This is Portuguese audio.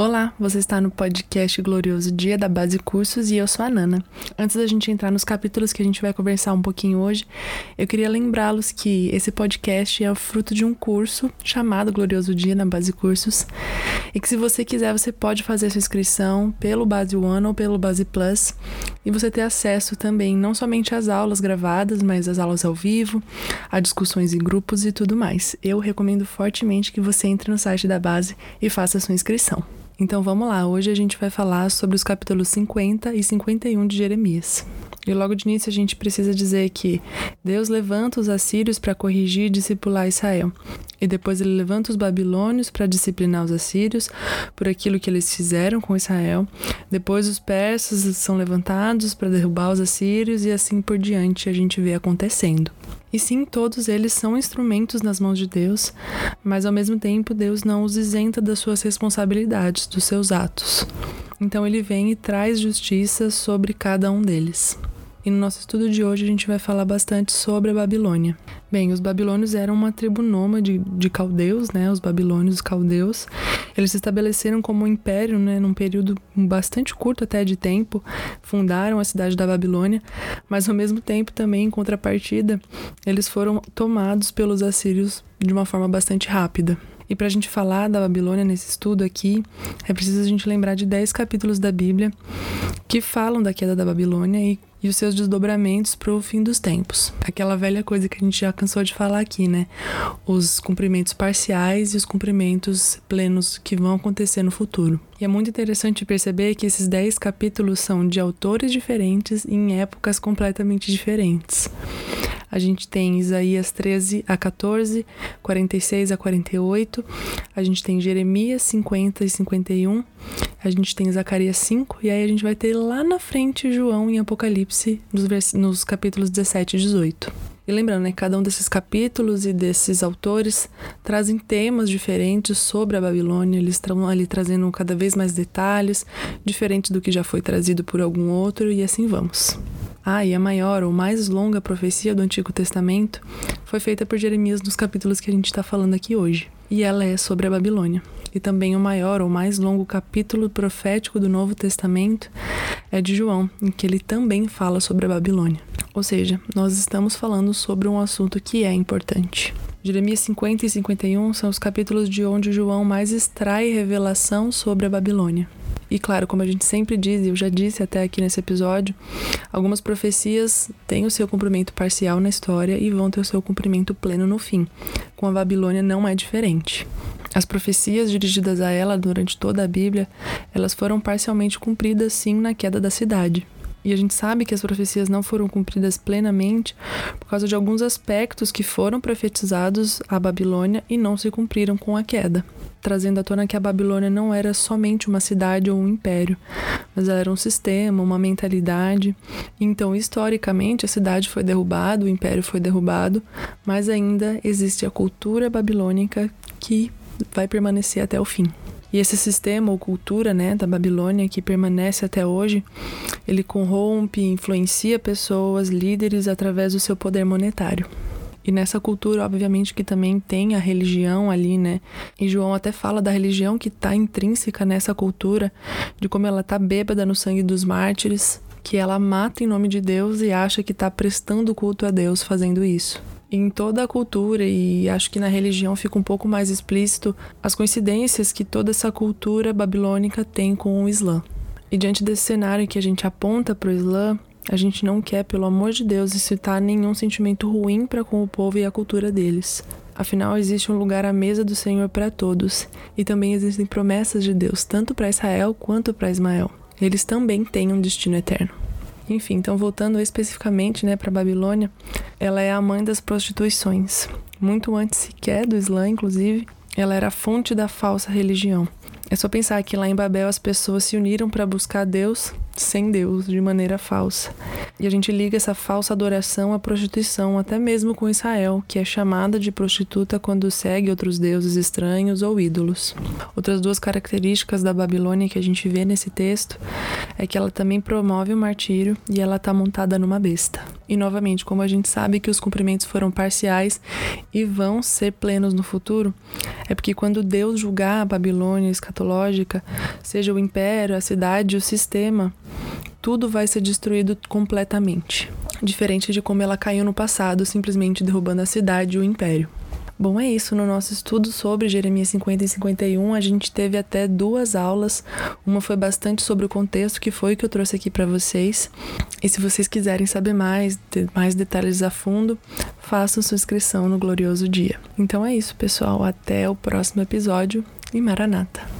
Olá, você está no podcast Glorioso Dia da Base Cursos e eu sou a Nana. Antes da gente entrar nos capítulos que a gente vai conversar um pouquinho hoje, eu queria lembrá-los que esse podcast é fruto de um curso chamado Glorioso Dia na Base Cursos e que se você quiser você pode fazer sua inscrição pelo Base One ou pelo Base Plus e você ter acesso também não somente às aulas gravadas, mas às aulas ao vivo, a discussões em grupos e tudo mais. Eu recomendo fortemente que você entre no site da base e faça sua inscrição. Então vamos lá, hoje a gente vai falar sobre os capítulos 50 e 51 de Jeremias. E logo de início a gente precisa dizer que Deus levanta os assírios para corrigir e discipular Israel. E depois ele levanta os babilônios para disciplinar os assírios por aquilo que eles fizeram com Israel. Depois os persas são levantados para derrubar os assírios e assim por diante a gente vê acontecendo. E sim, todos eles são instrumentos nas mãos de Deus, mas ao mesmo tempo Deus não os isenta das suas responsabilidades, dos seus atos. Então ele vem e traz justiça sobre cada um deles. E no nosso estudo de hoje a gente vai falar bastante sobre a Babilônia. Bem, os babilônios eram uma tribo nômade de caldeus, né? Os babilônios, os caldeus. Eles se estabeleceram como um império, né? Num período bastante curto até de tempo. Fundaram a cidade da Babilônia, mas ao mesmo tempo também, em contrapartida, eles foram tomados pelos assírios de uma forma bastante rápida. E para a gente falar da Babilônia nesse estudo aqui, é preciso a gente lembrar de 10 capítulos da Bíblia que falam da queda da Babilônia e e os seus desdobramentos para o fim dos tempos. Aquela velha coisa que a gente já cansou de falar aqui, né? Os cumprimentos parciais e os cumprimentos plenos que vão acontecer no futuro. E é muito interessante perceber que esses dez capítulos são de autores diferentes em épocas completamente diferentes. A gente tem Isaías 13 a 14, 46 a 48, a gente tem Jeremias 50 e 51, a gente tem Zacarias 5, e aí a gente vai ter lá na frente João em Apocalipse, nos, nos capítulos 17 e 18. E lembrando, né, cada um desses capítulos e desses autores trazem temas diferentes sobre a Babilônia, eles estão ali trazendo cada vez mais detalhes, diferente do que já foi trazido por algum outro, e assim vamos. Ah, e a maior ou mais longa profecia do Antigo Testamento foi feita por Jeremias nos capítulos que a gente está falando aqui hoje. E ela é sobre a Babilônia. E também o maior ou mais longo capítulo profético do Novo Testamento é de João, em que ele também fala sobre a Babilônia. Ou seja, nós estamos falando sobre um assunto que é importante. Jeremias 50 e 51 são os capítulos de onde João mais extrai revelação sobre a Babilônia. E claro, como a gente sempre diz, e eu já disse até aqui nesse episódio, algumas profecias têm o seu cumprimento parcial na história e vão ter o seu cumprimento pleno no fim. Com a Babilônia não é diferente. As profecias dirigidas a ela durante toda a Bíblia, elas foram parcialmente cumpridas sim na queda da cidade. E a gente sabe que as profecias não foram cumpridas plenamente por causa de alguns aspectos que foram profetizados à Babilônia e não se cumpriram com a queda trazendo à tona que a Babilônia não era somente uma cidade ou um império, mas era um sistema, uma mentalidade. Então, historicamente, a cidade foi derrubada, o império foi derrubado, mas ainda existe a cultura babilônica que vai permanecer até o fim. E esse sistema ou cultura né, da Babilônia que permanece até hoje, ele corrompe, influencia pessoas, líderes através do seu poder monetário. E nessa cultura, obviamente, que também tem a religião ali, né? E João até fala da religião que está intrínseca nessa cultura, de como ela tá bêbada no sangue dos mártires, que ela mata em nome de Deus e acha que está prestando culto a Deus fazendo isso. Em toda a cultura, e acho que na religião fica um pouco mais explícito, as coincidências que toda essa cultura babilônica tem com o Islã. E diante desse cenário que a gente aponta para o Islã, a gente não quer, pelo amor de Deus, incitar nenhum sentimento ruim para com o povo e a cultura deles. Afinal, existe um lugar à mesa do Senhor para todos, e também existem promessas de Deus, tanto para Israel quanto para Ismael. Eles também têm um destino eterno. Enfim, então voltando especificamente né, para Babilônia, ela é a mãe das prostituições. Muito antes sequer do Islã, inclusive, ela era a fonte da falsa religião. É só pensar que lá em Babel as pessoas se uniram para buscar Deus sem Deus, de maneira falsa. E a gente liga essa falsa adoração à prostituição, até mesmo com Israel, que é chamada de prostituta quando segue outros deuses estranhos ou ídolos. Outras duas características da Babilônia que a gente vê nesse texto é que ela também promove o martírio e ela está montada numa besta. E novamente, como a gente sabe que os cumprimentos foram parciais e vão ser plenos no futuro, é porque quando Deus julgar a Babilônia escatológica, seja o império, a cidade, o sistema, tudo vai ser destruído completamente. Diferente de como ela caiu no passado, simplesmente derrubando a cidade e o império. Bom, é isso. No nosso estudo sobre Jeremias 50 e 51, a gente teve até duas aulas. Uma foi bastante sobre o contexto, que foi o que eu trouxe aqui para vocês. E se vocês quiserem saber mais, ter mais detalhes a fundo, façam sua inscrição no Glorioso Dia. Então é isso, pessoal. Até o próximo episódio e Maranata.